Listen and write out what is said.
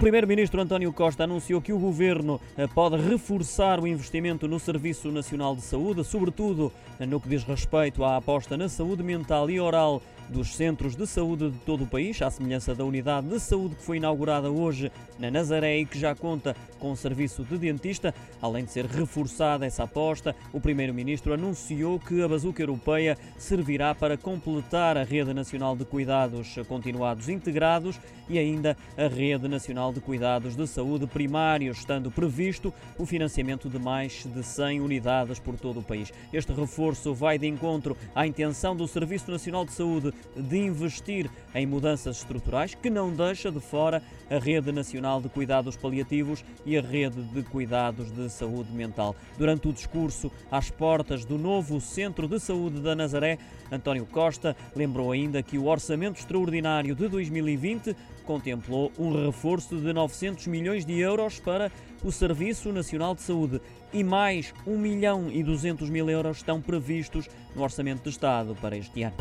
Primeiro-Ministro António Costa anunciou que o governo eh, pode reforçar o investimento no Serviço Nacional de Saúde, sobretudo eh, no que diz respeito à aposta na saúde mental e oral dos centros de saúde de todo o país, à semelhança da unidade de saúde que foi inaugurada hoje na Nazaré e que já conta com serviço de dentista. Além de ser reforçada essa aposta, o Primeiro-Ministro anunciou que a bazuca europeia servirá para completar a Rede Nacional de Cuidados Continuados Integrados e ainda a Rede Nacional de Cuidados de Saúde Primários, estando previsto o financiamento de mais de 100 unidades por todo o país. Este reforço vai de encontro à intenção do Serviço Nacional de Saúde de investir em mudanças estruturais, que não deixa de fora a Rede Nacional de Cuidados Paliativos e a Rede de Cuidados de Saúde Mental. Durante o discurso às portas do novo Centro de Saúde da Nazaré, António Costa lembrou ainda que o Orçamento Extraordinário de 2020 contemplou um reforço de 900 milhões de euros para o Serviço Nacional de Saúde e mais 1 milhão e 200 mil euros estão previstos no Orçamento de Estado para este ano.